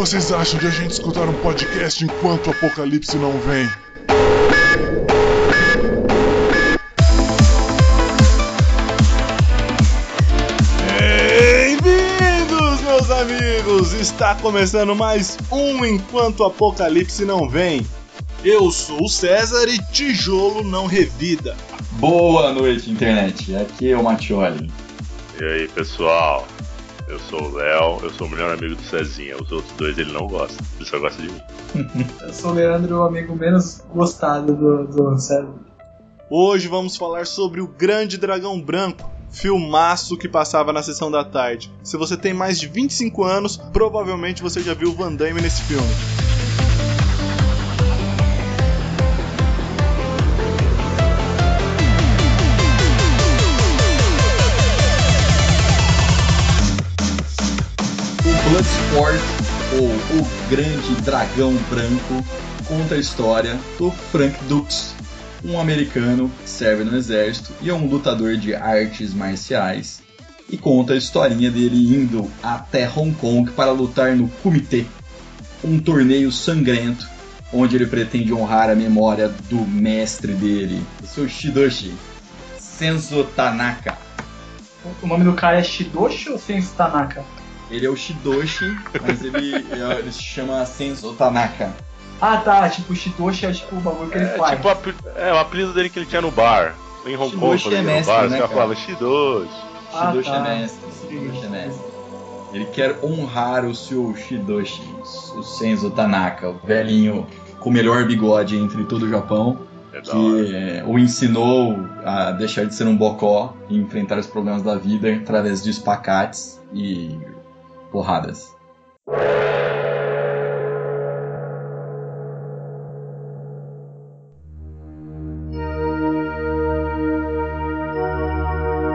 vocês acham de a gente escutar um podcast enquanto o apocalipse não vem? Bem-vindos, meus amigos! Está começando mais um Enquanto o Apocalipse Não Vem. Eu sou o César e tijolo não revida. Boa noite, internet. Aqui é o Matioli. E aí, pessoal? Eu sou o Léo, eu sou o melhor amigo do Cezinha. Os outros dois ele não gosta, ele só gosta de mim. Eu sou o Leandro, o amigo menos gostado do, do César. Hoje vamos falar sobre o Grande Dragão Branco, filmaço que passava na sessão da tarde. Se você tem mais de 25 anos, provavelmente você já viu o Van Damme nesse filme. Bloodsport, ou O Grande Dragão Branco, conta a história do Frank Dux, um americano que serve no exército e é um lutador de artes marciais. E conta a historinha dele indo até Hong Kong para lutar no Kumite, um torneio sangrento onde ele pretende honrar a memória do mestre dele, o seu Shidoshi, Senzo Tanaka. O nome do cara é Shidoshi ou Senso Tanaka? Ele é o Shidoshi, mas ele, ele se chama Senzo Tanaka. Ah tá, tipo, Shidoshi é tipo o bagulho que ele É faz. tipo é, o apelido dele que ele tinha no bar. Em Hong Kong, Shidoshi quando é ia no mestre, bar, né, os caras falavam Shidoshi. Ah, Shidoshi tá. é mestre, Shidoshi é mestre. Ele quer honrar o seu Shidoshi, o Senzo Tanaka, o velhinho com o melhor bigode entre todo o Japão, É que é, o ensinou a deixar de ser um bocó e enfrentar os problemas da vida através de espacates e porradas.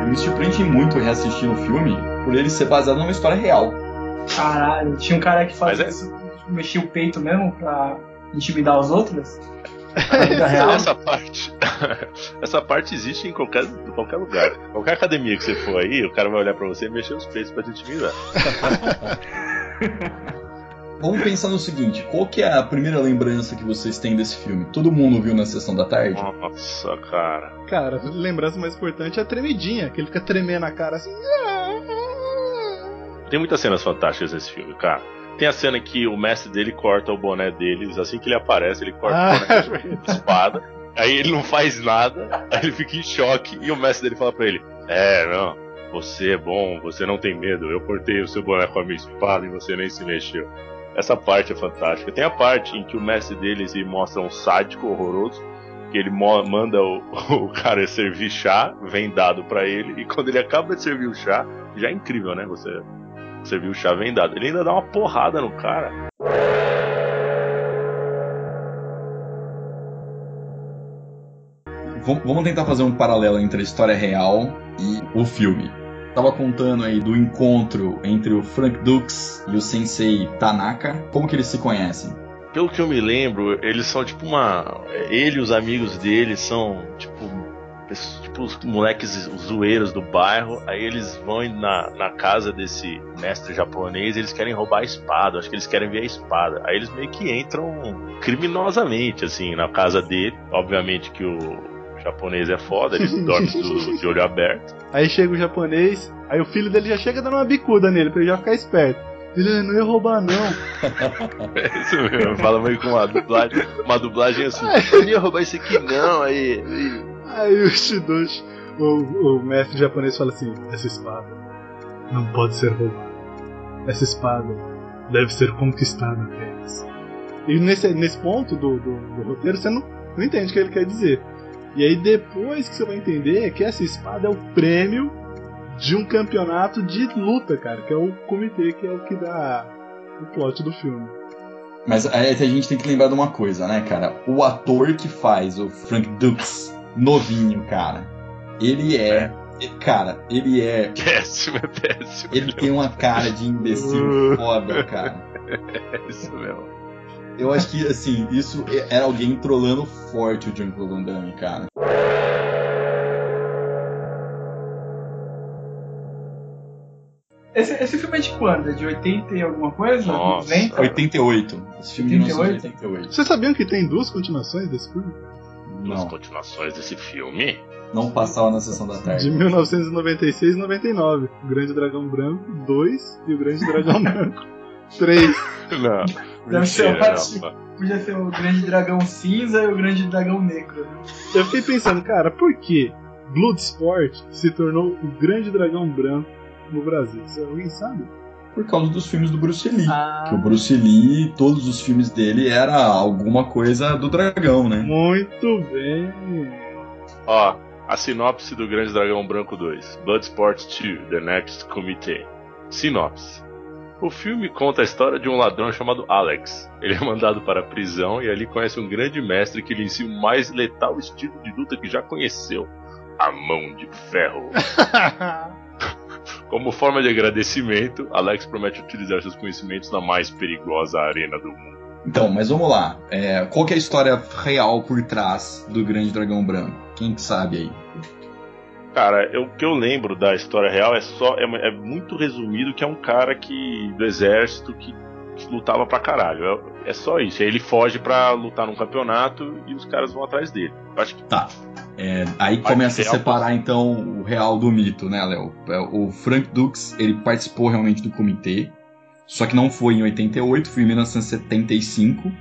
Eu me surpreendi muito reassistindo o filme por ele ser baseado numa história real. Caralho, tinha um cara que fazia Mas é- isso, mexia o peito mesmo pra intimidar os outros? Na? Essa parte, essa parte existe em qualquer, em qualquer lugar. Qualquer academia que você for aí, o cara vai olhar pra você e mexer os peitos pra te intimidar. Vamos pensar no seguinte, qual que é a primeira lembrança que vocês têm desse filme? Todo mundo viu na sessão da tarde? Nossa, cara. Cara, lembrança mais importante é a tremidinha, que ele fica tremendo a cara assim. Tem muitas cenas fantásticas nesse filme, cara. Tem a cena que o mestre dele corta o boné deles, assim que ele aparece, ele corta Ah, o boné com a espada. Aí ele não faz nada, aí ele fica em choque e o mestre dele fala pra ele: É, não, você é bom, você não tem medo. Eu cortei o seu boné com a minha espada e você nem se mexeu. Essa parte é fantástica. Tem a parte em que o mestre deles se mostra um sádico horroroso, que ele manda o, o cara servir chá, vem dado pra ele, e quando ele acaba de servir o chá, já é incrível, né? Você servir o chá vem dado. Ele ainda dá uma porrada no cara. Vam- Vamos tentar fazer um paralelo entre a história real e o filme. Tava contando aí do encontro entre o Frank Dux e o sensei Tanaka. Como que eles se conhecem? Pelo que eu me lembro, eles são tipo uma. Ele e os amigos dele são tipo. Tipo os moleques zoeiros do bairro, aí eles vão na, na casa desse mestre japonês e eles querem roubar a espada, acho que eles querem ver a espada. Aí eles meio que entram criminosamente, assim, na casa dele. Obviamente que o japonês é foda, ele dorme do- de olho aberto. Aí chega o japonês, aí o filho dele já chega dando uma bicuda nele, pra ele já ficar esperto. Ele, "Ah, não ia roubar não. É isso mesmo, fala meio com uma dublagem, uma dublagem assim, eu não ia roubar isso aqui não, aí. aí- Aí o Shidoshi, o, o mestre japonês fala assim: Essa espada não pode ser roubada. Essa espada deve ser conquistada apenas. E nesse, nesse ponto do, do, do roteiro você não, não entende o que ele quer dizer. E aí depois que você vai entender que essa espada é o prêmio de um campeonato de luta, cara, que é o comitê, que é o que dá o plot do filme. Mas aí a gente tem que lembrar de uma coisa, né, cara? O ator que faz o Frank Dux, novinho, cara, ele é. Cara, ele é. Péssimo, é péssimo. Ele tem uma cara de imbecil foda, cara. É isso mesmo. Eu acho que, assim, isso era alguém trolando forte o Van Damme, cara. Esse, esse filme é de quando? É de 80 e alguma coisa? Nossa. 90? 88. Esse filme de 88? 1988. Vocês sabiam que tem duas continuações desse filme? Não, continuações desse filme. não passava na sessão da De tarde. 1996 e 99. O Grande Dragão Branco 2 e o Grande Dragão Branco 3. Não. Deve ser. Podia ser o Grande Dragão Cinza e o Grande Dragão Negro. né? Eu fiquei pensando, cara, por que Bloodsport se tornou o Grande Dragão Branco no Brasil? Alguém sabe? Por causa dos filmes do Bruce Lee. Ah, Que o Bruce Lee, todos os filmes dele era alguma coisa do dragão, né? Muito bem. Ó, a sinopse do Grande Dragão Branco 2. Bloodsport 2, The Next Committee. Sinopse. O filme conta a história de um ladrão chamado Alex. Ele é mandado para a prisão e ali conhece um grande mestre que lhe ensina o mais letal estilo de luta que já conheceu. A mão de ferro. Como forma de agradecimento, Alex promete utilizar seus conhecimentos na mais perigosa arena do mundo. Então, mas vamos lá. É, qual que é a história real por trás do Grande Dragão Branco? Quem que sabe aí? Cara, eu- o que eu lembro da história real é só. É, é muito resumido que é um cara que. do exército que lutava pra caralho. É, é só isso. Aí ele foge pra lutar num campeonato e os caras vão atrás dele. Acho que. Tá. É, aí começa a separar então o real do mito, né, Léo? É, O Frank Dux, ele participou realmente do comitê, só que não foi em 88, foi em 1975.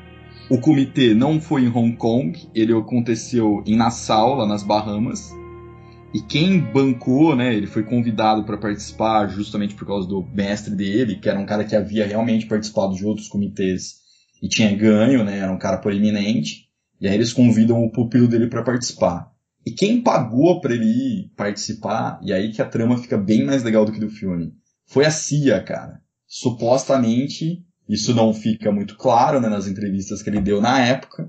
O comitê não foi em Hong Kong, ele aconteceu em Nassau, lá nas Bahamas. E quem bancou, né, ele foi convidado para participar justamente por causa do mestre dele, que era um cara que havia realmente participado de outros comitês e tinha ganho, né, era um cara proeminente. E aí eles convidam o pupilo dele para participar. E quem pagou para ele ir participar, e aí que a trama fica bem mais legal do que do filme, foi a CIA, cara. Supostamente, isso não fica muito claro né, nas entrevistas que ele deu na época,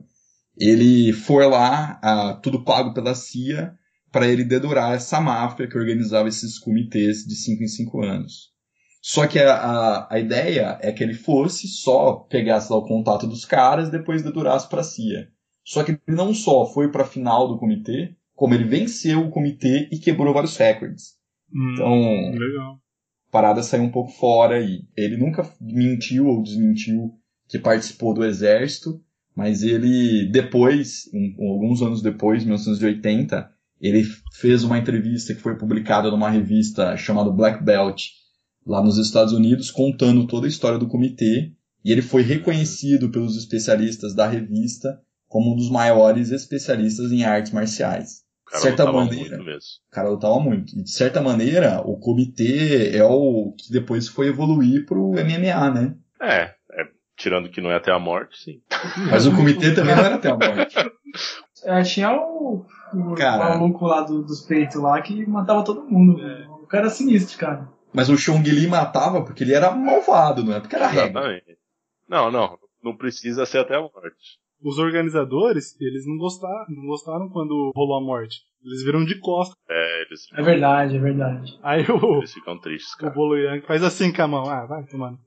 ele foi lá, ah, tudo pago pela CIA, para ele dedurar essa máfia que organizava esses comitês de 5 em 5 anos. Só que a, a, a ideia é que ele fosse, só pegasse lá o contato dos caras, depois dedurasse para a CIA. Só que ele não só foi para a final do comitê, como ele venceu o comitê e quebrou vários recordes. Então, Hum, legal. a parada saiu um pouco fora e ele nunca mentiu ou desmentiu que participou do exército, mas ele depois, um- alguns anos depois, 1980, ele fez uma entrevista que foi publicada numa revista chamada Black Belt, lá nos Estados Unidos, contando toda a história do comitê, e ele foi reconhecido pelos especialistas da revista como um dos maiores especialistas em artes marciais. O cara certa maneira, muito mesmo. o cara lutava muito. E de certa maneira, o comitê é o que depois foi evoluir pro MMA, né? É, é, tirando que não é até a morte, sim. Mas o comitê também não era até a morte. é, tinha o, o Cara. maluco lá do- dos peitos lá que matava todo mundo. O cara era sinistro, cara. Mas o Chong Li matava porque ele era malvado, não é porque era regra. Exatamente. Não, não. Não precisa ser até a morte. Os organizadores, eles não gostaram, não gostaram quando rolou a morte. Eles viram de costas. É, eles, É verdade, é verdade. Aí o, eles ficam tristes, o cara. Bolo Yang faz assim com a mão. Ah, vai tomando.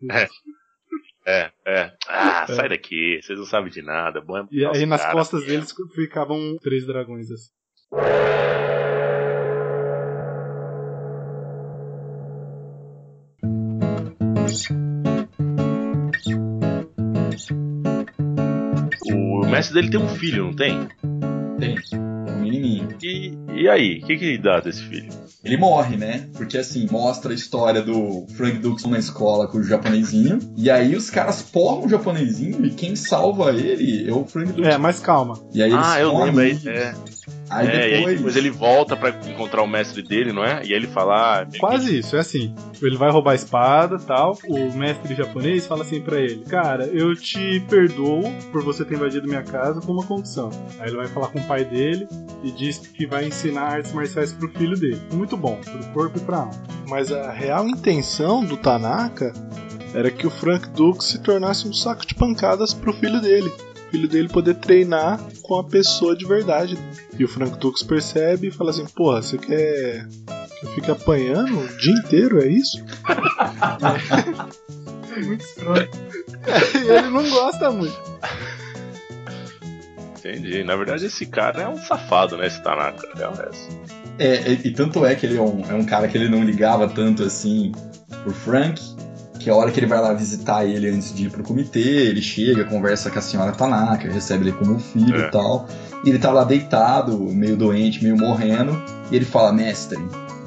É, é. Ah, sai daqui, vocês não sabem de nada. Bom é E aí nas caras costas deles ficavam três dragões assim. O mestre dele tem um filho, não tem? Tem. Tem um menininho. E, e aí, o que, que dá desse filho? Ele morre, né? Porque assim, mostra a história do Frank Dux na escola com o japonesinho. E aí os caras porram o japonesinho e quem salva ele é o Frank Dux. É, mas calma. E aí eles ah, eu lembro. É, Aí é, e aí depois. depois ele volta pra encontrar o mestre dele, não é? E aí ele fala. Ah, que- Quase isso, é assim. Ele vai roubar a espada tal. O mestre japonês fala assim pra ele: Cara, eu te perdoo por você ter invadido minha casa com uma condição. Aí ele vai falar com o pai dele e diz que vai ensinar artes marciais pro filho dele. Muito bom, pro corpo e pra alma. Mas a real intenção do Tanaka era que o Frank Dux se tornasse um saco de pancadas pro filho dele. Filho dele poder treinar com a pessoa de verdade. E o Frank Dux percebe e fala assim: Porra, você quer que eu fique apanhando o dia inteiro? É isso? É muito escroto. e ele não gosta muito. Entendi. Na verdade, esse cara é um safado, né? Esse Tanaka. É o resto. É, e, e tanto é que ele é um, é um cara que ele não ligava tanto assim por Frank, que é a hora que ele vai lá visitar ele antes de ir pro comitê, ele chega, conversa com a senhora Tanaka, recebe ele como filho É. e tal. E ele tá lá deitado, meio doente, meio morrendo, e ele fala: Mestre,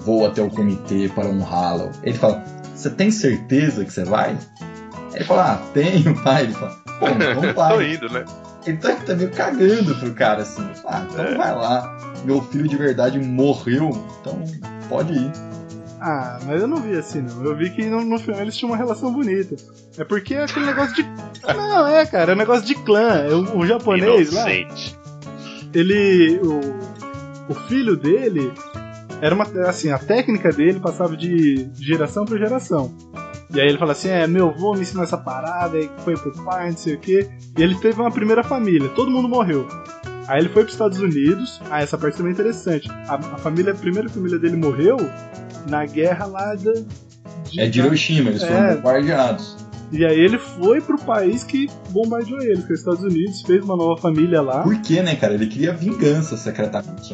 vou até o comitê para honrá-lo. Ele fala: Você tem certeza que você vai? Ele fala: Ah, tenho, pai. Ele fala: Pô, então Tô vai. indo, né? Ele tá, tá meio cagando pro cara assim. Ah, então É. vai lá. Meu filho de verdade morreu, então pode ir. Ah, mas eu não vi assim, não. Eu vi que no, no filme eles tinham uma relação bonita. É porque é aquele negócio de. Não, é, cara, é um negócio de clã. O, o japonês lá, Inocente. ele. O, o filho dele era uma. Assim, a técnica dele passava de geração pra geração. E aí ele fala assim: é, meu avô me ensinou essa parada, aí foi pro pai, não sei o quê. E ele teve uma primeira família, todo mundo morreu. Aí ele foi pros Estados Unidos. Ah, essa parte também é interessante. A, a família, a primeira família dele morreu na guerra lá da. É de Hiroshima, eles foram É. bombardeados. E aí ele foi pro país que bombardeou eles, que é os Estados Unidos, fez uma nova família lá. Por quê, né, cara? Ele queria vingança secretamente.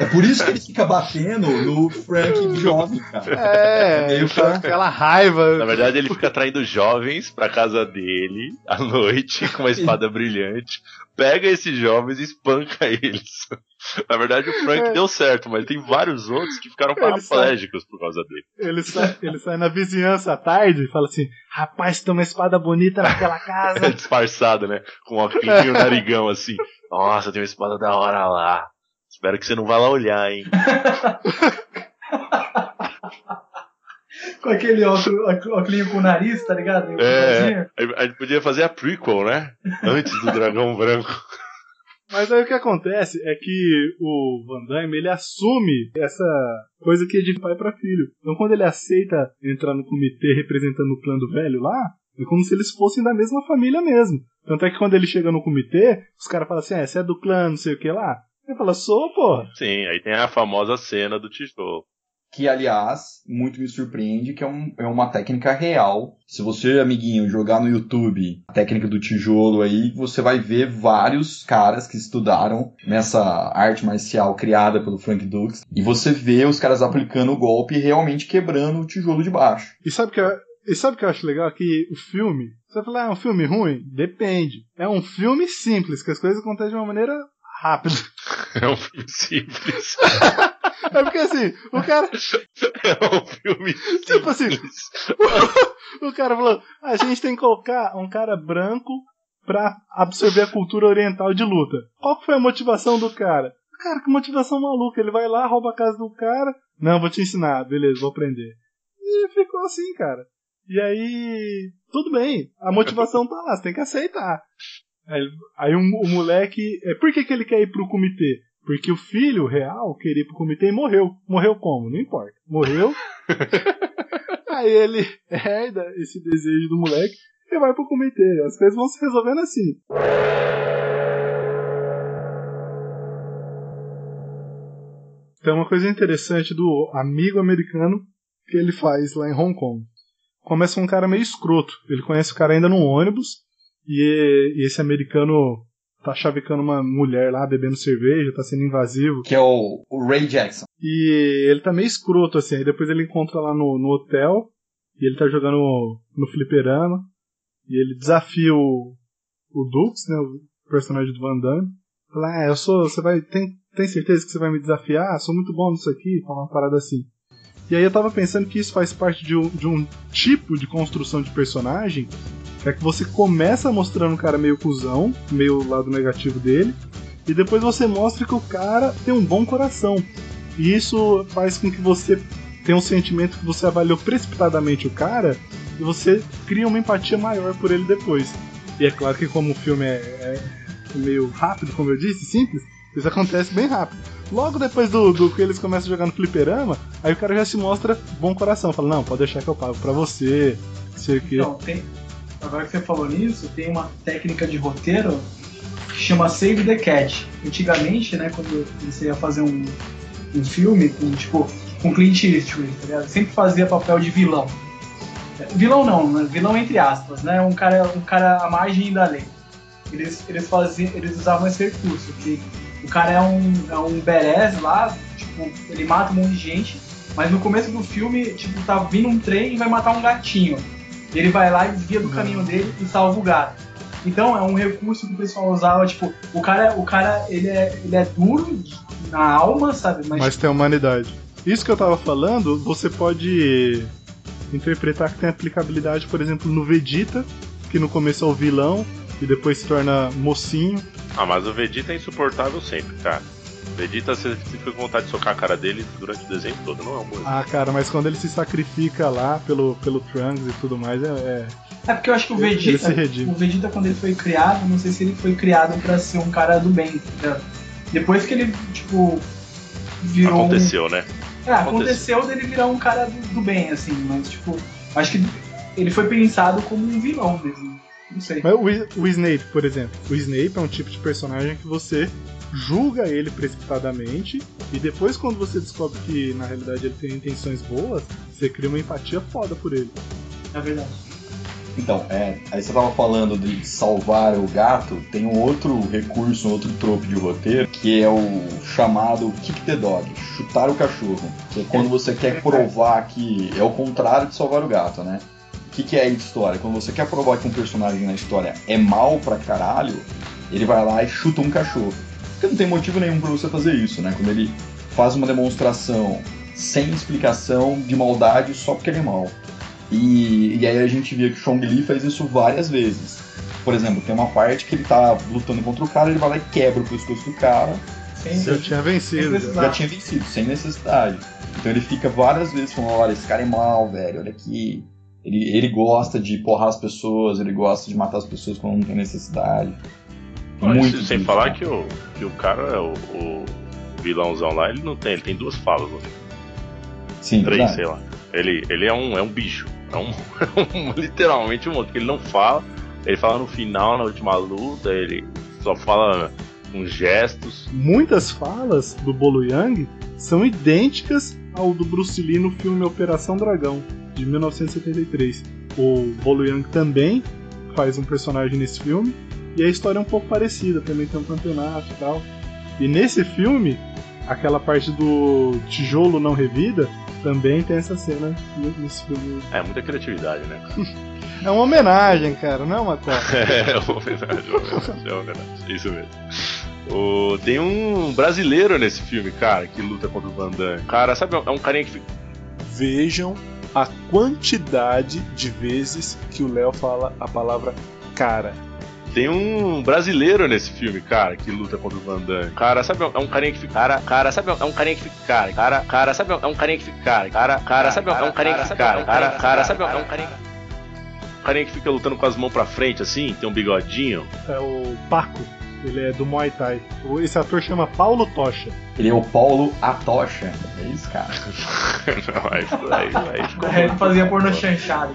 é por isso que ele fica batendo no Frank jovem, cara. É, tá que- aquela raiva. Na verdade, ele fica traindo jovens pra casa dele à noite com uma espada brilhante. Pega esses jovens e espanca eles. Na verdade, o Frank É. deu certo, mas tem vários outros que ficaram paraplégicos por causa dele. Ele sai, ele sai na vizinhança à tarde e fala assim: Rapaz, tem uma espada bonita naquela casa. Disfarçado, né? Com um óculos e um narigão assim. Nossa, tem uma espada da hora lá. Espero que você não vá lá olhar, hein? Com aquele óculos, com o nariz, tá ligado? E É. bigodinho. A gente podia fazer a prequel, né? Antes do Dragão Branco. Mas aí o que acontece é que o Van Damme ele assume essa coisa que é de pai pra filho. Então quando ele aceita entrar no comitê representando o clã do velho lá, é como se eles fossem da mesma família mesmo. Tanto é que quando ele chega no comitê, os caras falam assim: ah, você é do clã, não sei o que lá. Ele fala: sou, porra. Sim, aí tem a famosa cena do tijolo. Que, aliás, muito me surpreende que é, um- é uma técnica real. Se você, amiguinho, jogar no YouTube a técnica do tijolo aí, você vai ver vários caras que estudaram nessa arte marcial criada pelo Frank Dux. E você vê os caras aplicando o golpe e realmente quebrando o tijolo de baixo. E sabe que, e sabe o que eu acho legal? Que o filme. Você vai falar, ah, é um filme ruim? Depende. É um filme simples, que as coisas acontecem de uma maneira rápida. É um filme simples. É porque assim, o cara. É um filme Tipo assim, simples. o cara falou: a gente tem que colocar um cara branco pra absorver a cultura oriental de luta. Qual que foi a motivação do cara? Cara, que motivação maluca. Ele vai lá, rouba a casa do cara. Não, vou te ensinar. Beleza, vou aprender. E ficou assim, cara. E aí, tudo bem. A motivação tá lá, você tem que aceitar. Aí, aí o, o moleque. É, por que, que ele quer ir pro comitê? Porque o filho real queria ir pro comitê e morreu. Morreu como? Não importa. Morreu. aí ele herda esse desejo do moleque e vai pro comitê. As coisas vão se resolvendo assim. Então, uma coisa interessante do amigo americano que ele faz lá em Hong Kong. Começa um cara meio escroto. Ele conhece o cara ainda no ônibus e, e esse americano tá chavecando uma mulher lá, bebendo cerveja, tá sendo invasivo. Que é o, o Ray Jackson. E ele tá meio escroto, assim. Aí depois ele encontra lá no, no hotel. E ele tá jogando no fliperama. E ele desafia o, o Dux, né? O personagem do Van Damme. Fala, ah, eu sou. Você vai. Tem, tem certeza que você vai me desafiar? Ah, sou muito bom nisso aqui. Fala uma parada assim. E aí eu tava pensando que isso faz parte de um, de um tipo de construção de personagem. É que você começa mostrando um cara meio cuzão, meio o lado negativo dele. E depois você mostra que o cara tem um bom coração. E isso faz com que você tenha um sentimento que você avaliou precipitadamente o cara e você cria uma empatia maior por ele depois. E é claro que como o filme é, é meio rápido, como eu disse, simples, isso acontece bem rápido. Logo depois do, do que eles começam a jogar no fliperama, aí o cara já se mostra bom coração. Fala, não, pode deixar que eu pago pra você, sei o quê. Tem, agora que você falou nisso, tem uma técnica de roteiro que chama Save the Cat. Antigamente, né, quando você ia fazer um, um filme com, tipo, com Clint Eastwood, tá ligado? Sempre fazia papel de vilão. Vilão não, né? vilão entre aspas, né? Um cara, um cara à margem da lei. Eles, eles, faziam, eles usavam esse recurso, que o cara é um, é um badass lá, tipo, ele mata um monte de gente, Mas no começo do filme, tipo, tá vindo um trem e vai matar um gatinho. Ele vai lá e desvia do caminho dele e salva o gato. Então é um recurso que o pessoal usava, tipo, o cara, o cara ele, é, ele é duro na alma, sabe? Mas, Mas tem humanidade. Isso que eu tava falando, você pode interpretar que tem aplicabilidade, por exemplo, no Vegeta, que no começo é o vilão e depois se torna mocinho. Ah, mas o Vegeta é insuportável sempre, cara. Vegeta, você fica com vontade de socar a cara dele durante o desenho todo, não é um bom Ah, cara, mas quando ele se sacrifica lá pelo, pelo Trunks e tudo mais, é. é- É porque eu acho que o Vegeta, o Vegeta quando ele foi criado, não sei se ele foi criado pra ser um cara do bem. tá? Depois que ele, tipo, virou um- Aconteceu, né? É, aconteceu dele virar um cara do, do bem, assim, mas tipo, acho que ele foi pensado como um vilão mesmo. Não sei. Mas o, o Snape, por exemplo. O Snape é um tipo de personagem que você julga ele precipitadamente e depois quando você descobre que na realidade ele tem intenções boas, você cria uma empatia foda por ele. É verdade. Então, é, aí você tava falando de salvar o gato, tem um outro recurso, um outro trope de roteiro, que é o chamado kick the dog, chutar o cachorro. Que é quando você quer provar que é o contrário de salvar o gato, né? O que, que é a história? Quando você quer provar que um personagem na história é mal pra caralho, ele vai lá e chuta um cachorro. Porque não tem motivo nenhum pra você fazer isso, né? Quando ele faz uma demonstração sem explicação de maldade só porque ele é mal. E, e aí a gente via que o Chong Li faz isso várias vezes. Por exemplo, tem uma parte que ele tá lutando contra o cara, ele vai lá e quebra o pescoço do cara, Sem, Eu tinha vencido. Já. já tinha vencido, sem necessidade. Então ele fica várias vezes falando, olha, esse cara é mal, velho, olha aqui. Ele, ele gosta de porrar as pessoas, ele gosta de matar as pessoas quando não tem necessidade. Muito sem falar né? que o, que o cara, o, o vilãozão lá, ele não tem, ele tem duas falas, né? Sim, três, verdade. sei lá. Ele, ele é um, é um bicho. É um, um- literalmente um monstro, porque ele não fala. Ele fala no final, na última luta, ele só fala com gestos. Muitas falas do Bolo Yang são idênticas ao do Bruce Lee no filme Operação Dragão, de 1973. O Bolo Yang também faz um personagem nesse filme, e a história é um pouco parecida, também tem um campeonato e tal. E nesse filme, aquela parte do tijolo não revida, também tem essa cena nesse filme. É muita criatividade, né? É uma homenagem, cara, não é uma coisa. É uma homenagem, uma homenagem, é uma homenagem. Isso mesmo. O- tem um brasileiro nesse filme, cara, que luta contra o Van Damme. Cara, sabe, é um carinha que fica. Vejam a quantidade de vezes que o Léo fala a palavra cara. Tem um brasileiro nesse filme, cara, que luta contra o Van Damme. Cara, sabe, é um carinha que fica. Cara, cara, sabe, é um carinha que fica. Cara, cara, cara, sabe, é um carinha que fica. Cara, cara, cara, sabe, é um carinha que fica. Cara, cara, cara, sabe, é um carinha. Um carinha que fica lutando com as mãos pra frente, assim, tem um bigodinho. É o Paco, ele é do Muay Thai. Esse ator chama Paulo Tocha. Ele é o Paulo Atocha. É isso, cara. Não, aí, aí, aí ficou Ele muito fazia bom. porno chanchado.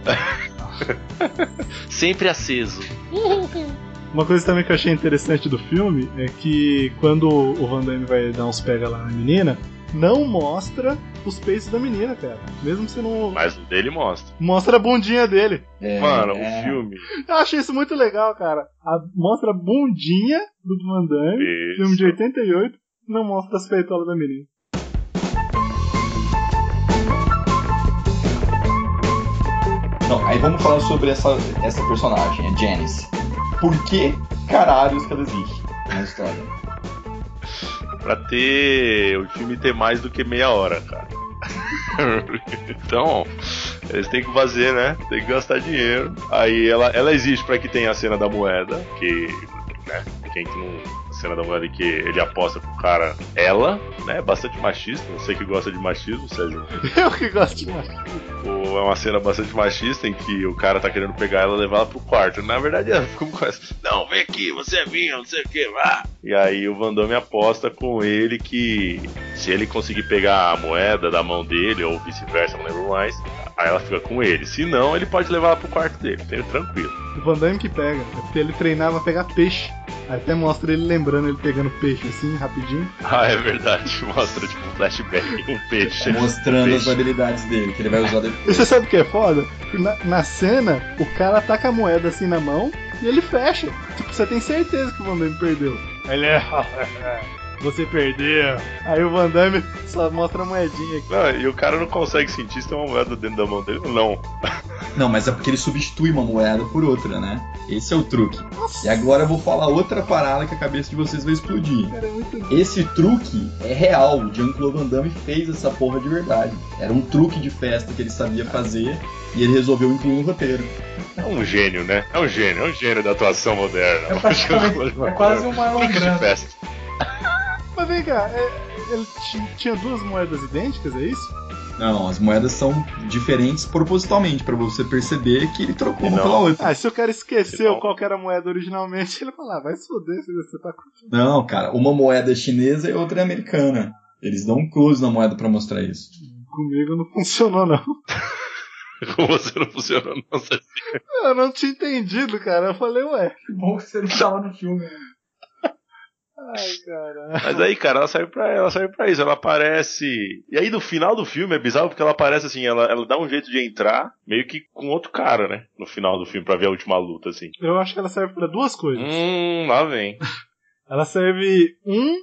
Então. Sempre aceso. Uma coisa também que eu achei interessante do filme é que quando o Van Damme vai dar uns pega lá na menina, não mostra os peitos da menina, cara. Mesmo se não. Mas o dele mostra. Mostra a bundinha dele. É, Mano, é. o filme. Eu achei isso muito legal, cara. A- mostra a bundinha do Van Damme, filme de Isso. 88, não mostra as peitolas da menina. Aí vamos falar sobre essa, essa personagem, a Janice. Por que caralhos que ela existe na história? Pra ter. O filme ter mais do que meia hora, cara. então, eles têm que fazer, né? Tem que gastar dinheiro. Aí ela, ela existe pra que tenha a cena da moeda, que. né? Quem que não. Cena da moeda que ele aposta pro cara. Ela, né? Bastante machista. Você que gosta de machismo, César. Eu que gosto de mais. O- É uma cena bastante machista em que o cara tá querendo pegar ela e levar ela pro quarto. Na verdade, ela fica com essa. Não, vem aqui, você é minha, não sei o que, vá. E aí o Van Damme aposta com ele que se ele conseguir pegar a moeda da mão dele, ou vice-versa, não lembro mais, aí ela fica com ele. Se não, ele pode levar ela pro quarto dele, tranquilo. O Van Damme que pega, é porque ele treinava a pegar peixe. Aí até mostra ele lembrando ele pegando peixe assim, rapidinho. Ah, é verdade. Mostra tipo um flashback, um peixe. Mostrando as Peixe. habilidades dele, que ele vai usar E depois. você sabe o que é foda? Na, na cena, o cara tá com a moeda assim na mão e ele fecha. Tipo, você tem certeza que o Van Damme perdeu. Aí ele é. você perdeu. Aí o Van Damme só mostra a moedinha aqui. Não, e o cara não consegue sentir se tem uma moeda dentro da mão dele não. Não, mas é porque ele substitui uma moeda por outra, né? Esse é o truque. E agora eu vou falar outra parada que a cabeça de vocês vai explodir. Cara, é muito Esse truque é real. O Jean-Claude Van Damme fez essa porra de verdade. Era um truque de festa que ele sabia fazer e ele resolveu incluir no roteiro. É um gênio, né? É um gênio, é um gênio da atuação moderna. É, é quase um Marlon Truque de festa. Mas vem cá, é- ele ti- tinha duas moedas idênticas, é isso? Não, as moedas são diferentes propositalmente, pra você perceber que ele trocou uma pela outra. Ah, se o cara esqueceu Não. qual era a moeda originalmente, ele fala, ah, vai se foder se você tá com. Não, cara, uma moeda é chinesa e outra é americana. Eles dão um close na moeda pra mostrar isso. Comigo não funcionou, não. Com você não funcionou, não. Eu não tinha entendido, cara. Eu falei, ué. Que bom que você não tava no filme. Ai. Mas aí, cara, ela serve pra, ela serve pra isso. Ela aparece. E aí, no final do filme, é bizarro porque ela aparece assim, ela, ela dá um jeito de entrar, meio que com outro cara, né? No final do filme, pra ver a última luta, assim. Eu acho que ela serve pra duas coisas. Hum, lá vem. Ela serve, um,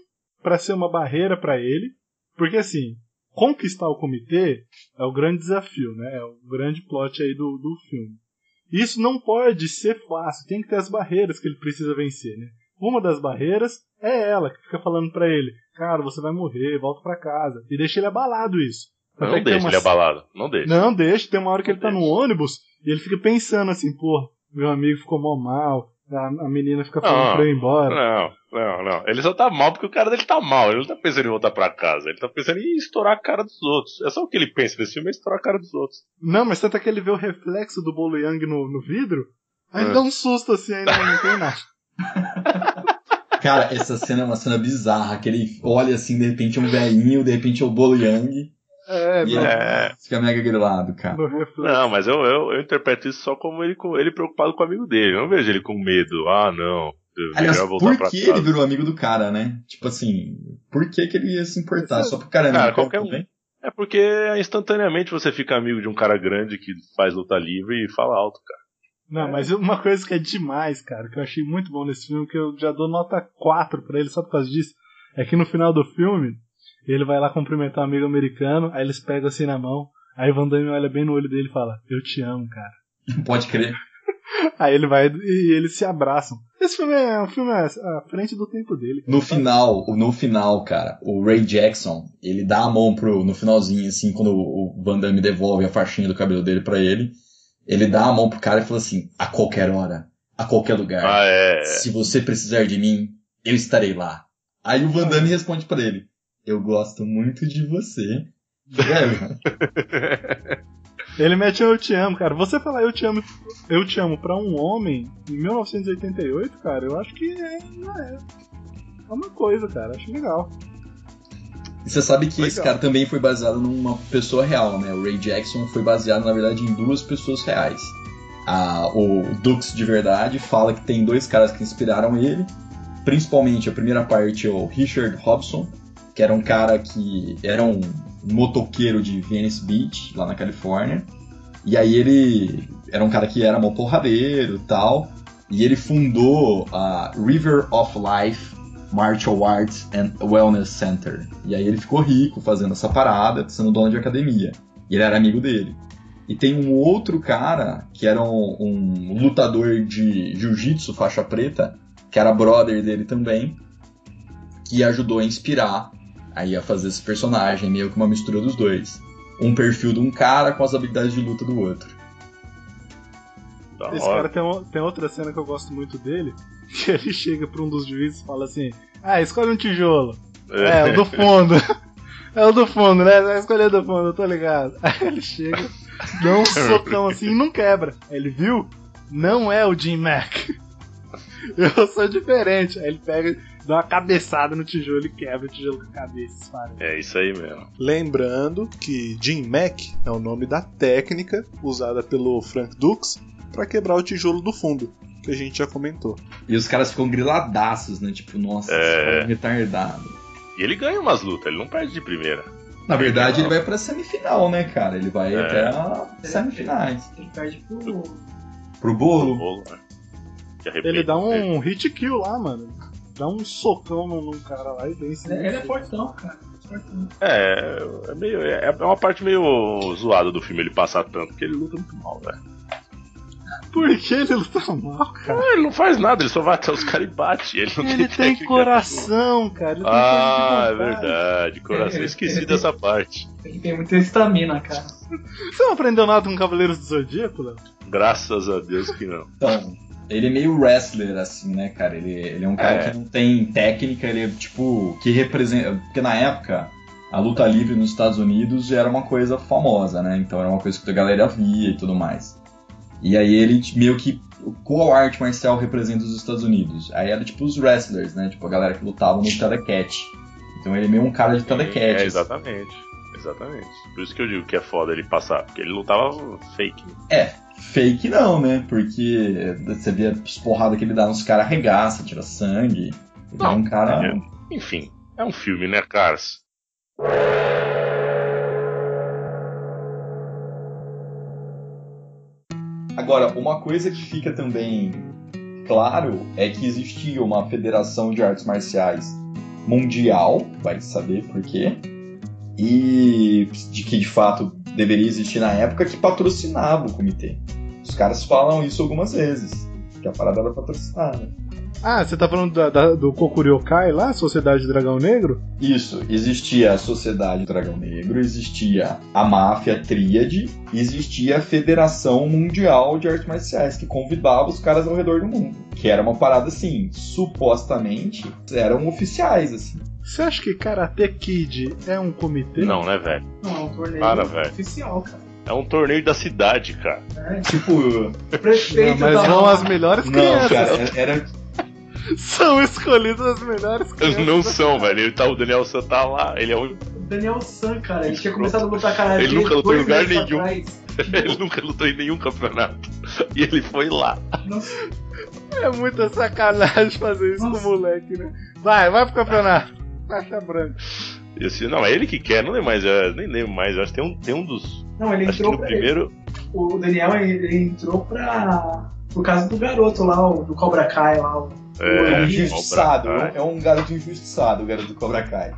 pra ser uma barreira pra ele. Porque assim, conquistar o comitê é o grande desafio, né? É o grande plot aí do, do filme. Isso não pode ser fácil, tem que ter as barreiras que ele precisa vencer, né? Uma das barreiras é ela, que fica falando pra ele, cara, você vai morrer, volta pra casa. E deixa ele abalado isso. Até Não deixa uma- ele abalado. Não deixa. Não, deixa. Tem uma hora que Não ele tá no deixa. ônibus e ele fica pensando assim, pô, meu amigo ficou mó mal, a, menina fica falando Não, pra eu ir embora. Não, não, não. Ele só tá mal porque o cara dele tá mal. Ele não tá pensando em voltar pra casa. Ele tá pensando em estourar a cara dos outros. É só o que ele pensa nesse filme, é estourar a cara dos outros. Não, mas tanto é que ele vê o reflexo do Bolo Yang no, no vidro, aí É. dá um susto assim, não, não tem nada. Cara, essa cena é uma cena bizarra, que ele olha assim, de repente é um velhinho, de repente é o Bolo Yang, É, e É. fica mega grilado, cara. Não, mas eu, eu, eu interpreto isso só como ele, com- ele preocupado com o amigo dele. Eu não vejo ele com medo. Ah, não. Aliás, por que casa. ele virou amigo do cara, né? Tipo assim, por que, que ele ia se importar? Isso- Só pro cara Cara, americano qualquer um. É porque instantaneamente você fica amigo de um cara grande que faz luta livre e fala alto, cara. Não, mas uma coisa que é demais, cara, que eu achei muito bom nesse filme, que eu já dou nota 4 pra ele só por causa disso, é que no final do filme, ele vai lá cumprimentar um amigo americano, aí eles pegam assim na mão, aí Van Damme olha bem no olho dele e fala, eu te amo, cara. Pode crer. Aí ele vai e eles se abraçam. Esse filme é um filme à frente do tempo dele. cara. No final, no final, cara, o Ray Jackson, ele dá a mão pro, no finalzinho, assim, quando o Van Damme devolve a faixinha do cabelo dele pra ele, ele dá a mão pro cara e fala assim, a qualquer hora, a qualquer lugar, Ah, é. se você precisar de mim, eu estarei lá. Aí o Van Damme responde pra ele, eu gosto muito de você. Ele mete eu te amo, cara. Você falar eu te amo, eu te amo pra um homem em 1988, cara, eu acho que é, não é. É uma coisa, cara. Acho legal. E você sabe que Legal. esse cara também foi baseado numa pessoa real, né? O Ray Jackson foi baseado, na verdade, em duas pessoas reais. A- o Dux de verdade fala que tem dois caras que inspiraram ele. Principalmente a primeira parte é o Richard Hobson, que era um cara que era um motoqueiro de Venice Beach, lá na Califórnia. E aí ele era um cara que era mó porradeiro e tal. E ele fundou a River of Life Martial Arts and Wellness Center. E aí ele ficou rico fazendo essa parada, sendo dono de academia. E ele era amigo dele. E tem um outro cara que era um, um lutador de jiu-jitsu, faixa preta, que era brother dele também, que ajudou a inspirar aí a fazer esse personagem, meio que uma mistura dos dois. Um perfil de um cara com as habilidades de luta do outro. Da Esse hora. cara tem, tem outra cena que eu gosto muito dele, que ele chega pra um dos juízes e fala assim: Ah, escolhe um tijolo. É, o do fundo. É o do fundo, né? Vai escolher o do fundo, eu tô ligado. Aí ele chega, dá um socão assim e não quebra. Aí ele viu? Não é o Jim Mac. Eu sou diferente. Aí ele pega, dá uma cabeçada no tijolo e quebra o tijolo com a cabeça. Espalha. É isso aí mesmo. Lembrando que Jim Mac é o nome da técnica usada pelo Frank Dux para quebrar o tijolo do fundo, que a gente já comentou. E os caras ficam griladaços, né? Tipo, nossa, É. esse cara é retardado. E ele ganha umas lutas, ele não perde de primeira. Na verdade, ele vai pra semifinal, né, cara? Ele vai É. até a semifinais. Ele perde pro. Pro bolo. bolo, né? Ele dá um hit kill lá, mano. dá um socão num, cara lá e vence. Ele, ele é fortão, cara. É, é meio. É, é uma parte meio zoada do filme ele passar tanto, porque ele luta muito mal, velho. Por que ele luta mal, cara? Ah, ele não faz nada, ele só vai até os caras e bate. Ele não Ele tem, tem coração, cara. Ele tem Ah, é verdade, coração. É, Esqueci dessa parte. Ele tem muita estamina, cara. Você não aprendeu nada com Cavaleiros do Zodíaco, Léo? Graças a Deus que não. Então, ele é meio wrestler, assim, né, cara? Ele, ele é um cara É. que não tem técnica, ele é tipo, que representa. Porque na época, a luta livre nos Estados Unidos já era uma coisa famosa, né? Então era uma coisa que a galera via e tudo mais. E aí ele meio que. Qual arte marcial representa os Estados Unidos? Aí era tipo os wrestlers, né? Tipo a galera que lutava no telecat. Então ele é meio um cara de telecat. É, exatamente. Exatamente. Por isso que eu digo que é foda ele passar, porque ele lutava fake. É, fake não, né? Porque você vê as porradas que ele dá nos caras, arregaça, tira sangue. Ele é um cara. é. Enfim, é um filme, né, caras? Agora, uma coisa que fica também claro é que existia uma federação de artes marciais mundial, vai saber por quê, e de que de fato deveria existir na época que patrocinava o comitê. Os caras falam isso algumas vezes, que a parada era patrocinada. Ah, você tá falando da- da- do Kokuryokai lá, Sociedade Dragão Negro? Isso, existia a Sociedade Dragão Negro, existia a Máfia Tríade, existia a Federação Mundial de Artes Marciais, que convidava os caras ao redor do mundo. Que era uma parada assim, supostamente eram oficiais, assim. Você acha que Karate Kid é um comitê? Não, né, velho? Não, é um torneio Para, velho. oficial, cara. É um torneio da cidade, cara. É, Tipo. o Não, prefeito mas da vão as melhores Não, crianças. cara, era. São escolhidas as melhores crianças. Não são, velho. Ele tá, o Daniel San tá lá, ele é o Daniel San, cara. Ele tinha começado a lutar karatê Ele nunca lutou em lugar nenhum. atrás. Ele nunca lutou em nenhum campeonato. E ele foi lá. Nossa, É muita sacanagem fazer isso Nossa. com o moleque, né? Vai, vai pro campeonato. Faixa branca. E assim, não, é ele que quer, não lembro mais, é, nem lembro mais. Eu acho que tem um, tem um dos. Não, ele Acho que entrou pra. primeiro. O Daniel ele, ele entrou pra. Por causa do garoto lá, o, do Cobra Kai lá. O, É, o- injustiçado, é um garoto injustiçado, o garoto do Cobra Kai.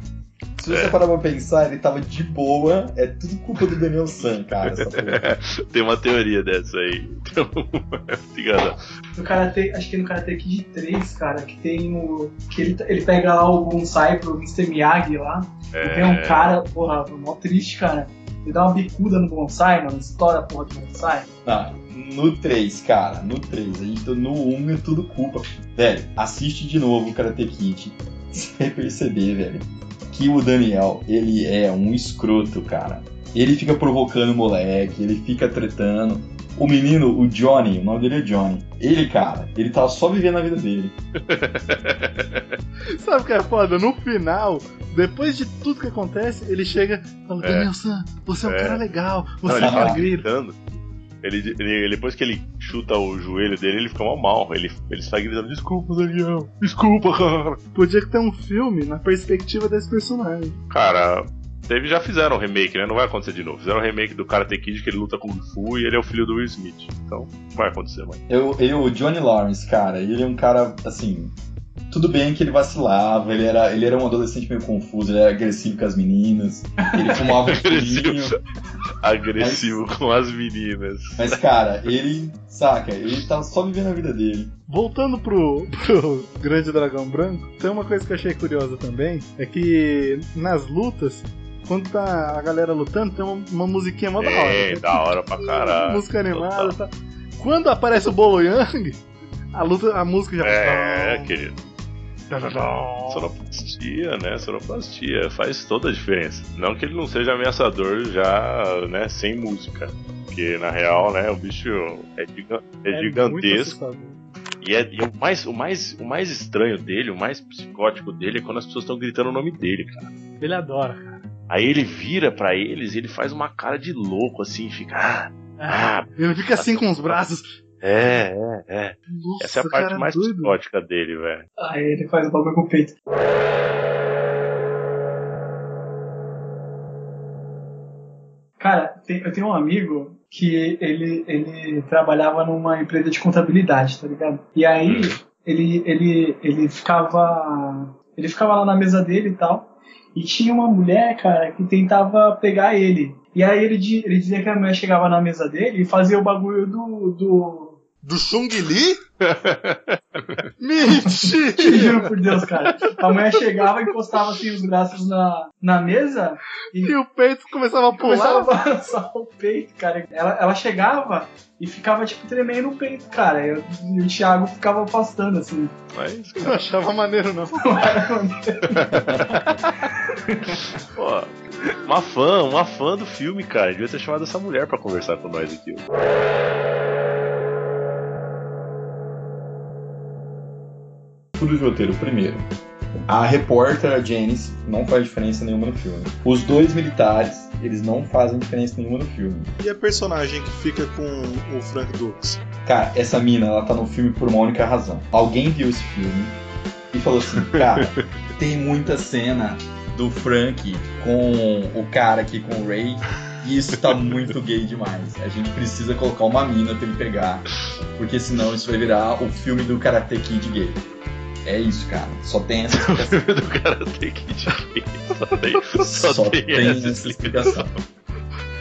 Se você É. parar pra pensar, ele tava de boa, é tudo culpa do Daniel San, cara. Essa porra. Tem uma teoria dessa aí. Então, é engraçado. no Karate, acho que no Karate Kid 3, cara, que tem o. Que ele, ele pega lá o bonsai pro Mr. Miyagi lá. E tem um É, cara, porra, mó triste, cara. Ele dá uma bicuda no bonsai, mano. Estoura a porra do bonsai. Tá, no 3, cara, no 3. A gente tá no 1 é tudo culpa. Velho, assiste de novo o Karate Kid. Você vai perceber, velho, que o Daniel, ele é um escroto, cara. Ele fica provocando o moleque, ele fica tretando. O menino, o Johnny, o nome dele é Johnny. Ele, cara, ele tava só vivendo a vida dele. Sabe o que é foda? No final, depois de tudo que acontece, ele chega e fala: É. Daniel San, você é um É. cara legal, Não, você ele é um magreiro. gritando. Ele, ele, depois que ele chuta o joelho dele, ele fica mal mal. Ele, ele sai gritando: Desculpa, Daniel. Desculpa, cara. Podia ter um filme na perspectiva desse personagem. Cara, teve, já fizeram um remake, né? Não vai acontecer de novo. Fizeram um remake do Karate Kid que ele luta com o Fu e ele é o filho do Will Smith. Então, não vai acontecer mais. Eu, eu, o Johnny Lawrence, cara, ele é um cara, assim. Tudo bem que ele vacilava, ele era, ele era um adolescente meio confuso, ele era agressivo com as meninas, ele fumava um Agressivo. Agressivo com as meninas. mas cara, ele, saca, ele tava só vivendo a vida dele. Voltando pro, pro Grande Dragão Branco, tem uma coisa que eu achei curiosa também, é que nas lutas, quando tá a galera lutando, tem uma, uma musiquinha mó da hora. É, da hora pra caralho. Música animada e tal. Quando aparece o Bolo Yang, a luta, a música já É, querido. Sonoplastia, né? Sonoplastia faz toda a diferença. Não que ele não seja ameaçador já, né, sem música. Porque na real, né, o bicho é, giga- é muito gigantesco. E, é, e o, mais, o, mais, o mais estranho dele, o mais psicótico dele é quando as pessoas estão gritando o nome dele, cara. Ele adora, cara. Aí ele vira pra eles e ele faz uma cara de louco assim, fica. Ah, ah, Ele fica assim com os braços. É, é, é. Nossa, Essa é a parte cara mais doido. psicótica dele, velho. Aí ele faz o bagulho com o peito. Cara, eu tenho um amigo que ele, ele trabalhava numa empresa de contabilidade, tá ligado? E aí ele, ele, ele ficava. Ele ficava lá na mesa dele e tal. E tinha uma mulher, cara, que tentava pegar ele. E aí ele, ele dizia que a mulher chegava na mesa dele e fazia o bagulho do. do... Do Chung Li? Te Mentira! juro por Deus, cara. A mulher chegava, encostava assim os braços na, na mesa E o peito começava a começava pular. a balançar o peito, cara. Ela, ela chegava e ficava, tipo, tremendo o peito, cara. E, eu- e o Thiago ficava afastando, assim. Mas, Não achava maneiro, não. pô, uma fã, uma fã do filme, cara. Devia ter chamado essa mulher pra conversar com nós aqui. Tudo de roteiro. Primeiro, a repórter, a Janice, não faz diferença nenhuma no filme. Os dois militares, eles não fazem diferença nenhuma no filme. E a personagem que fica com o Frank Dux? Cara, essa mina, ela tá no filme por uma única razão. Alguém viu esse filme e falou assim, cara, tem muita cena do Frank com o cara aqui, com o Ray, e isso tá muito gay demais. A gente precisa colocar uma mina pra ele pegar, porque senão isso vai virar o filme do Karate Kid gay. É isso, cara. Só tem essa explicação. do cara tem que Só tem, só Só tem, tem essa explicação.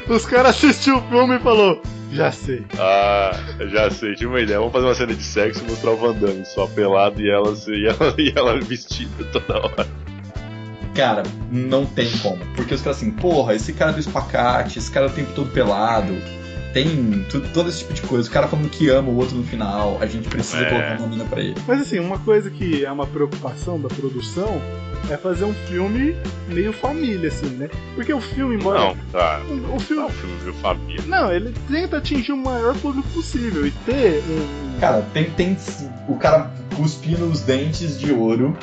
Os caras assistiram o filme e falou, já sei. Ah, já sei, tive uma ideia. Vamos fazer uma cena de sexo e mostrar o Van Damme só pelado e ela, e ela, e ela vestida toda hora. Cara, não tem como. Porque os caras assim, porra, esse cara do espacate, esse cara o tempo todo pelado. Tem todo esse tipo de coisa. O cara falando que ama o outro no final. A gente precisa É. colocar uma mina pra ele. Mas assim, uma coisa que é uma preocupação da produção é fazer um filme meio família, assim, né? Porque o filme, embora. Não, cara. O, o Não é filme. um filme de família. Não, ele tenta atingir o maior público possível e ter um. Cara, tem, tem o cara cuspindo os dentes de ouro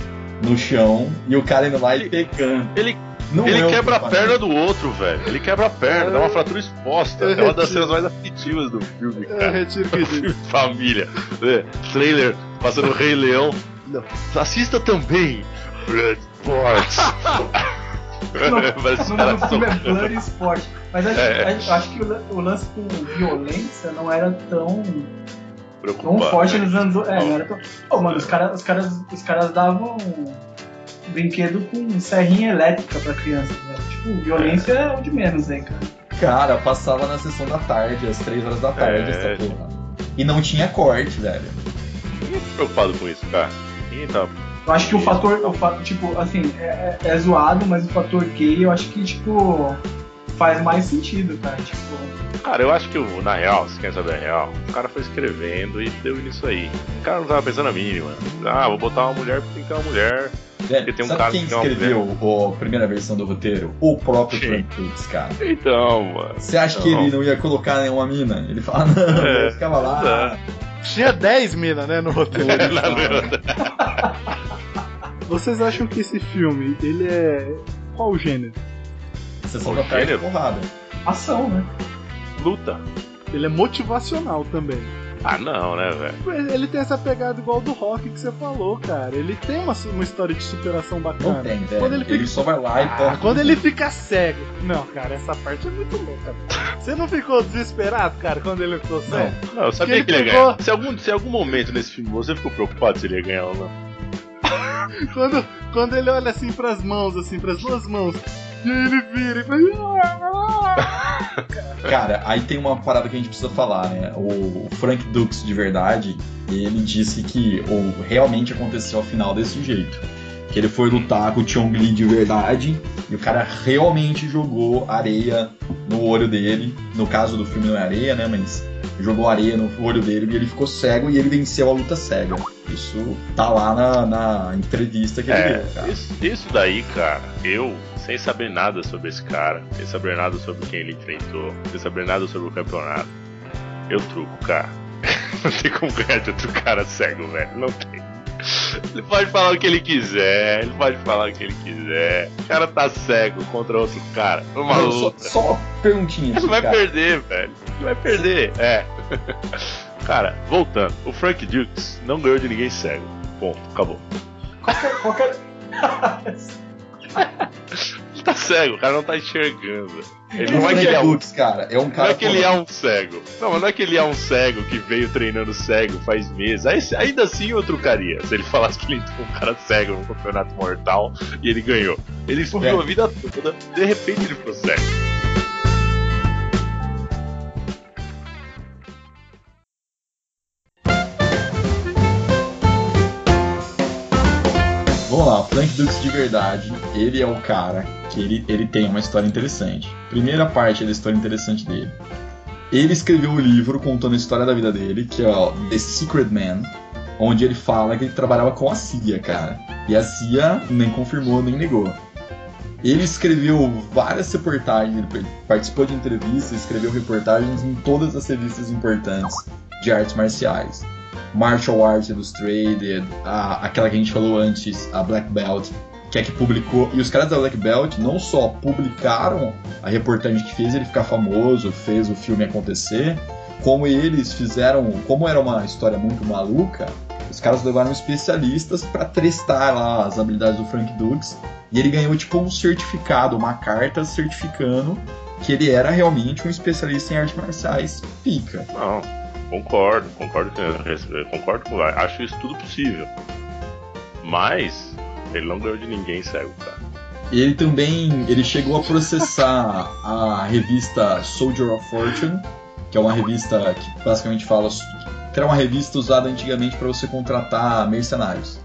no chão e o cara indo lá e pegando. Ele, Não ele é quebra a perna do outro, velho. Ele quebra a perna, dá uma fratura exposta. É uma das cenas mais afetivas do filme, É, cara. retiro o que Filme disse. de família. É, trailer passando o Rei Leão. Não, assista também. Blood Sports. Parece O nome do filme é. Blood Sport. Mas acho, É. acho- que o lance com violência não era tão, tão Preocupado, forte né? nos anos. É, não era tão. Pô, mano, os caras os caras, os caras davam brinquedo com serrinha elétrica pra criança. Né? Tipo, violência é o de menos aí, cara. Cara, passava na sessão da tarde, às 3 horas da tarde, É. essa porra. E não tinha corte, velho. Ninguém tá preocupado com isso, cara. Ninguém tá. Eu acho que o fator, o fato, tipo, assim, é, é- é zoado, mas o fator gay eu acho que, tipo, faz mais sentido, cara. Tipo, Cara, eu acho que o- na real, se quer saber a real, o cara foi escrevendo e deu nisso aí. O cara não tava pensando a mínima. Ah, vou botar uma mulher porque tem que ter uma mulher. Velho, Porque tem um sabe cara quem que escreveu o- a primeira versão do roteiro? O próprio? Frank Dukes, cara. Então, mano. Você acha que Não. ele não ia colocar nenhuma mina? Ele fala, não, É, ele ficava lá. Tinha 10 minas, né, no roteiro. Lá no- Vocês acham que esse filme, ele é. Qual o gênero? Sessão O da tarde gênero? porrada. ação, né? Luta. Ele é motivacional também. Ah, não, né, velho? Ele tem essa pegada igual do rock que você falou, cara. Ele tem uma, uma história de superação bacana. Não tem, velho. Quando ele ele, fica- só vai lá e Ah, quando ele fica cego. Não, cara, essa parte é muito louca. Você não ficou desesperado, cara, quando ele ficou cego? Não, eu sabia ele que ele ia pegou- ganhar. Se algum, se algum momento nesse filme você ficou preocupado se ele ia ganhar ou não. Quando, quando ele olha assim pras mãos, assim, pras duas mãos, ele vira e faz. Cara, aí tem uma parada que a gente precisa falar, né? O Frank Dukes de verdade, ele disse que ou, realmente aconteceu ao final desse jeito. Que ele foi lutar com o Chong Li de verdade e o cara realmente jogou areia no olho dele. No caso do filme não é areia, né? Mas jogou areia no olho dele e ele ficou cego e ele venceu a luta cega. Isso tá lá na, na entrevista que ele É, deu, cara. isso, isso daí, cara, eu, sem saber nada sobre esse cara, sem saber nada sobre quem ele enfrentou, sem saber nada sobre o campeonato, eu truco, cara. Não tem como ganhar de outro cara cego, velho. Não tem. Ele pode falar o que ele quiser, ele pode falar o que ele quiser. O cara tá cego contra outro cara. Uma só, luta. só uma perguntinha Ele vai cara. perder, velho. Ele vai perder. É. Cara, voltando. O Frank Dukes não ganhou de ninguém cego. Ponto. Acabou. Qualquer. qualquer... Ele tá cego, o cara não tá enxergando. Ele O não é que ele é um cara, é um Não cara. é que ele é um cego. Não, mas não é que ele é um cego que veio treinando cego faz meses. Aí, ainda assim eu trucaria. Se ele falasse que ele entrou um cara cego no campeonato mortal e ele ganhou. Ele estudou É. a vida toda, de repente ele ficou cego. Vamos lá, Frank Dux de verdade, ele é o cara que ele, ele tem uma história interessante. Primeira parte da história interessante dele. Ele escreveu um livro contando a história da vida dele, que é ó, The Secret Man, onde ele fala que ele trabalhava com a CIA, cara. E a CIA nem confirmou nem negou. Ele escreveu várias reportagens, ele participou de entrevistas, escreveu reportagens em todas as revistas importantes de artes marciais. Martial Arts Illustrated, a, aquela que a gente falou antes, a Black Belt, que é que publicou. E os caras da Black Belt não só publicaram a reportagem que fez ele ficar famoso, fez o filme acontecer, como eles fizeram, como era uma história muito maluca, os caras levaram especialistas para testar lá as habilidades do Frank Dux e ele ganhou tipo um certificado, uma carta certificando que ele era realmente um especialista em artes marciais pica. Não, concordo, concordo concordo com acho isso tudo possível. Mas ele não ganhou de ninguém cego, cara. Ele também ele chegou a processar a revista Soldier of Fortune, que é uma revista que basicamente fala que era uma revista usada antigamente para você contratar mercenários.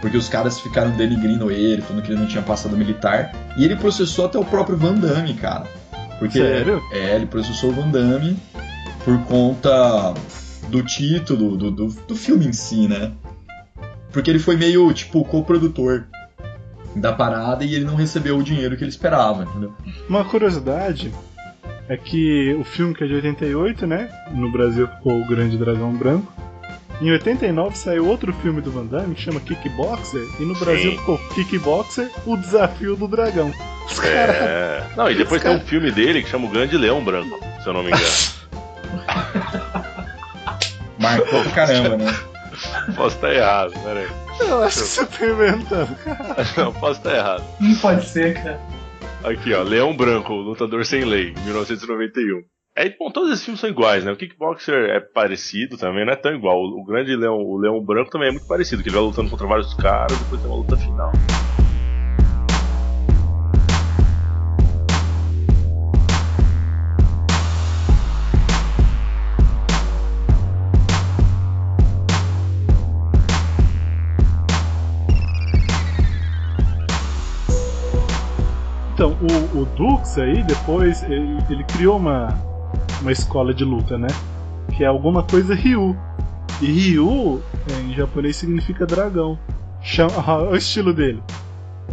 Porque os caras ficaram denigrindo ele, falando que ele não tinha passado militar. E ele processou até o próprio Van Damme, cara. Porque Sério? é, ele processou o Van Damme por conta do título do, do, do filme em si, né? Porque ele foi meio, tipo, co-produtor da parada e ele não recebeu o dinheiro que ele esperava, entendeu? Uma curiosidade é que o filme que é de 88, né? No Brasil ficou O Grande Dragão Branco. Em 89 saiu outro filme do Van Damme que chama Kickboxer. E no Brasil Sim. ficou Kickboxer, O Desafio do Dragão. Os caras. É. Não, e depois tem um filme dele que chama O Grande Leão Branco, se eu não me engano. Marcou pra caramba, né? Posso estar errado, peraí. Eu acho que você tá inventando. Não, posso estar errado. Não pode ser, cara. Aqui, ó, Leão Branco, Lutador Sem Lei, 1991. É, bom, todos esses filmes são iguais, né? O Kickboxer é parecido também, não é tão igual. O, o Grande Leão, o Leão Branco também é muito parecido, que ele vai lutando contra vários caras e depois tem uma luta final. O, o Dux aí, depois, ele, ele criou uma, uma escola de luta, né? Que é alguma coisa Ryu. E Ryu, em japonês, significa dragão. Chama, o estilo dele.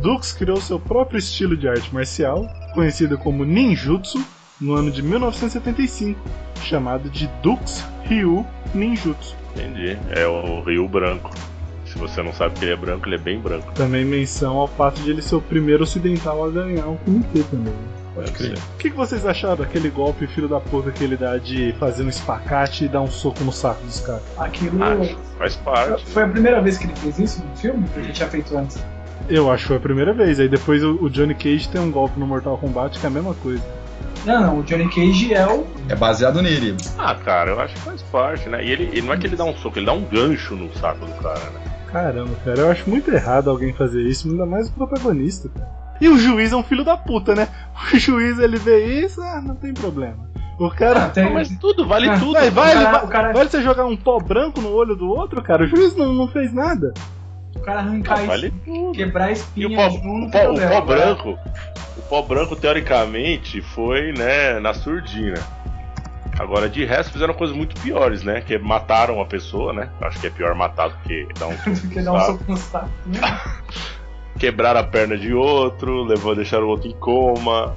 Dux criou seu próprio estilo de arte marcial, conhecido como Ninjutsu, no ano de 1975, chamado de Dux Ryu Ninjutsu. Entendi. É o Rio Branco. Se você não sabe que ele é branco, ele é bem branco. Também menção ao fato de ele ser o primeiro ocidental a ganhar um comitê também. Pode crer. O que, que vocês acharam daquele golpe filho da puta que ele dá de fazer um espacate e dar um soco no saco dos caras? Aquilo. Ah, faz parte. Foi a primeira vez que ele fez isso no filme? Porque ele tinha feito antes. Eu acho que foi a primeira vez. Aí depois o, o Johnny Cage tem um golpe no Mortal Kombat que é a mesma coisa. Não, não, o Johnny Cage é o. É baseado nele. Ah, cara, eu acho que faz parte, né? E ele, ele não é que ele dá um soco, ele dá um gancho no saco do cara, né? Caramba, cara, eu acho muito errado alguém fazer isso, ainda mais o protagonista, cara. E o juiz é um filho da puta, né? O juiz ele vê isso, ah, não tem problema. O cara. Ah, tem- Mas tudo, vale Ah, tudo. Vai, vai, o cara- cara- vale você jogar um pó branco no olho do outro, cara? O juiz não, não fez nada. O cara arrancar Ah, vale tudo. quebrar a E espinha o pó, um, o pó- o pó branco, o pó branco teoricamente foi, né, na surdina. Agora, de resto, fizeram coisas muito piores, né? Que mataram a pessoa, né? Acho que é pior matar do que dar um soco no um saco. soco no saco. Quebraram a perna de outro, levou, deixaram o outro em coma.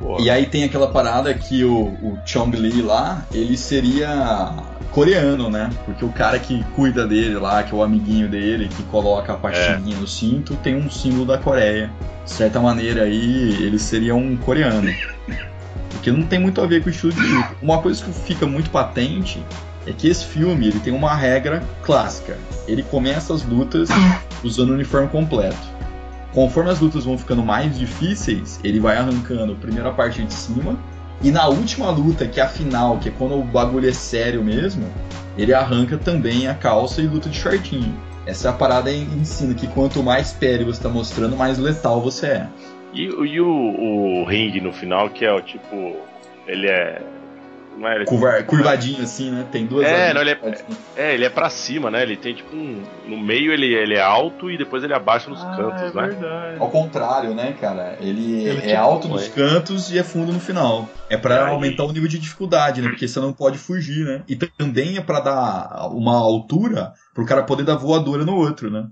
Pô, E aí tem aquela parada que o, o Chong Li lá, ele seria coreano, né? Porque o cara que cuida dele lá, que é o amiguinho dele, que coloca a pastinha no cinto, tem um símbolo da Coreia. De certa maneira aí, ele seria um coreano. Porque não tem muito a ver com o estilo de luta. Uma coisa que fica muito patente é que esse filme ele tem uma regra clássica. Ele começa as lutas usando o uniforme completo. conforme as lutas vão ficando mais difíceis, ele vai arrancando a parte de cima, e na última luta, que é a final, que é quando o bagulho é sério mesmo, ele arranca também a calça e luta de shortinho. Essa é parada ensina que quanto mais pele você tá mostrando, mais letal você é. E, e o, o ringue no final, que é o tipo. Ele é. Não é, ele Curva- curvadinho assim, né? Tem duas É, não, ele é, ele é pra cima, né? Ele tem tipo um. No meio ele, ele é alto e depois ele abaixa nos Ah, cantos, é né? verdade. Ao contrário, né, cara? Ele, Ele é tipo- alto nos é. cantos e é fundo no final. É pra Aí- aumentar o nível de dificuldade, né? Porque você não pode fugir, né? E também é pra dar uma altura pro cara poder dar voadora no outro, né?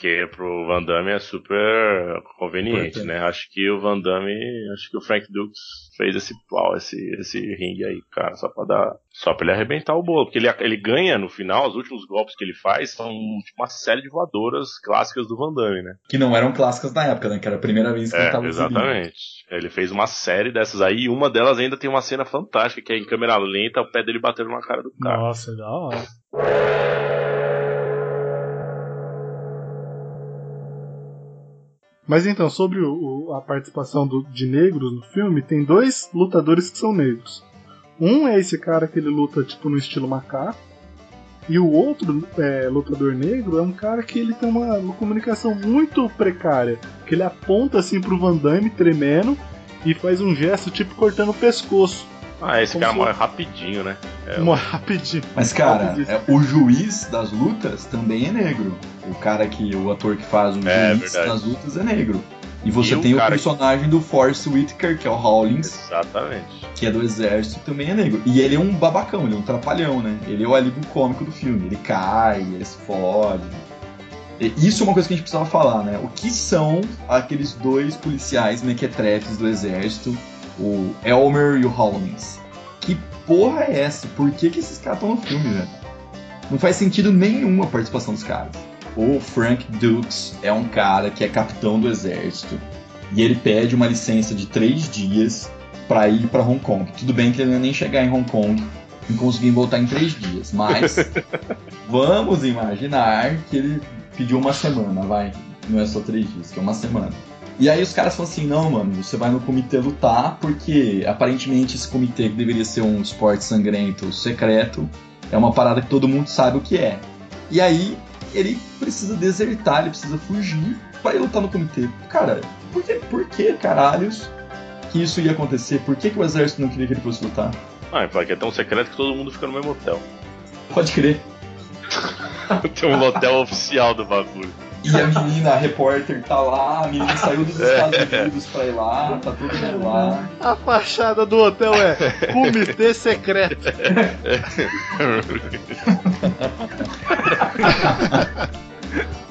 Que pro Van Damme é super conveniente, Importante. né? Acho que o Van Damme, acho que o Frank Dukes fez esse pau, esse, esse ringue aí, cara, só pra dar. Só pra ele arrebentar o bolo. Porque ele, ele ganha no final, os últimos golpes que ele faz são tipo, uma série de voadoras clássicas do Van Damme, né? Que não eram clássicas na época, né? Que era a primeira vez que ele É, tava exibindo. exatamente. Ele fez uma série dessas aí, e uma delas ainda tem uma cena fantástica, que é em câmera lenta, o pé dele batendo na cara do cara. Nossa, da hora. Mas então, sobre o- o- a participação do- de negros no filme, tem dois lutadores que são negros. Um é esse cara que ele luta tipo no estilo macaco. E o outro é, lutador negro é um cara que ele tem uma, uma comunicação muito precária. Que ele aponta assim pro Van Damme tremendo e faz um gesto tipo cortando o pescoço. Ah, esse Como cara se- morre rapidinho, né? É, Uma rapidinho. Mas, cara, é, o juiz das lutas também é negro. O cara que, o ator que faz o É, juiz verdade. das lutas é negro. E você E o tem o cara personagem do Force Whitaker, que é o Rawlings, Exatamente. que é do exército, também é negro. E ele é um babacão, ele é um trapalhão, né? Ele é o alívio cômico do filme. Ele cai, ele se fode. E Isso é uma coisa que a gente precisava falar, né? O que são aqueles dois policiais mequetrefes do exército, o Elmer e o Rawlings? Que porra é essa? Por que, que esses caras estão no filme, velho? Não faz sentido nenhum a participação dos caras. O Frank Dukes é um cara que é capitão do exército e ele pede uma licença de três dias pra ir pra Hong Kong. Tudo bem que ele não ia nem chegar em Hong Kong e conseguir voltar em três dias, mas vamos imaginar que ele pediu uma semana, vai. Não é só três dias, que é uma semana. E aí os caras falam assim, não, mano, você vai no comitê lutar, porque aparentemente esse comitê que deveria ser um esporte sangrento secreto, é uma parada que todo mundo sabe o que é. E aí ele precisa desertar, ele precisa fugir pra ir lutar no comitê. Cara, por que, por que caralhos que isso ia acontecer? Por que, que o exército não queria que ele fosse lutar? Ah, e fala que é tão secreto que todo mundo fica no mesmo hotel. Pode crer. Tem um hotel oficial do bagulho. E a menina, a repórter, tá lá, a menina saiu dos Estados Unidos pra ir lá, tá todo mundo lá. A fachada do hotel é Comitê Secreto.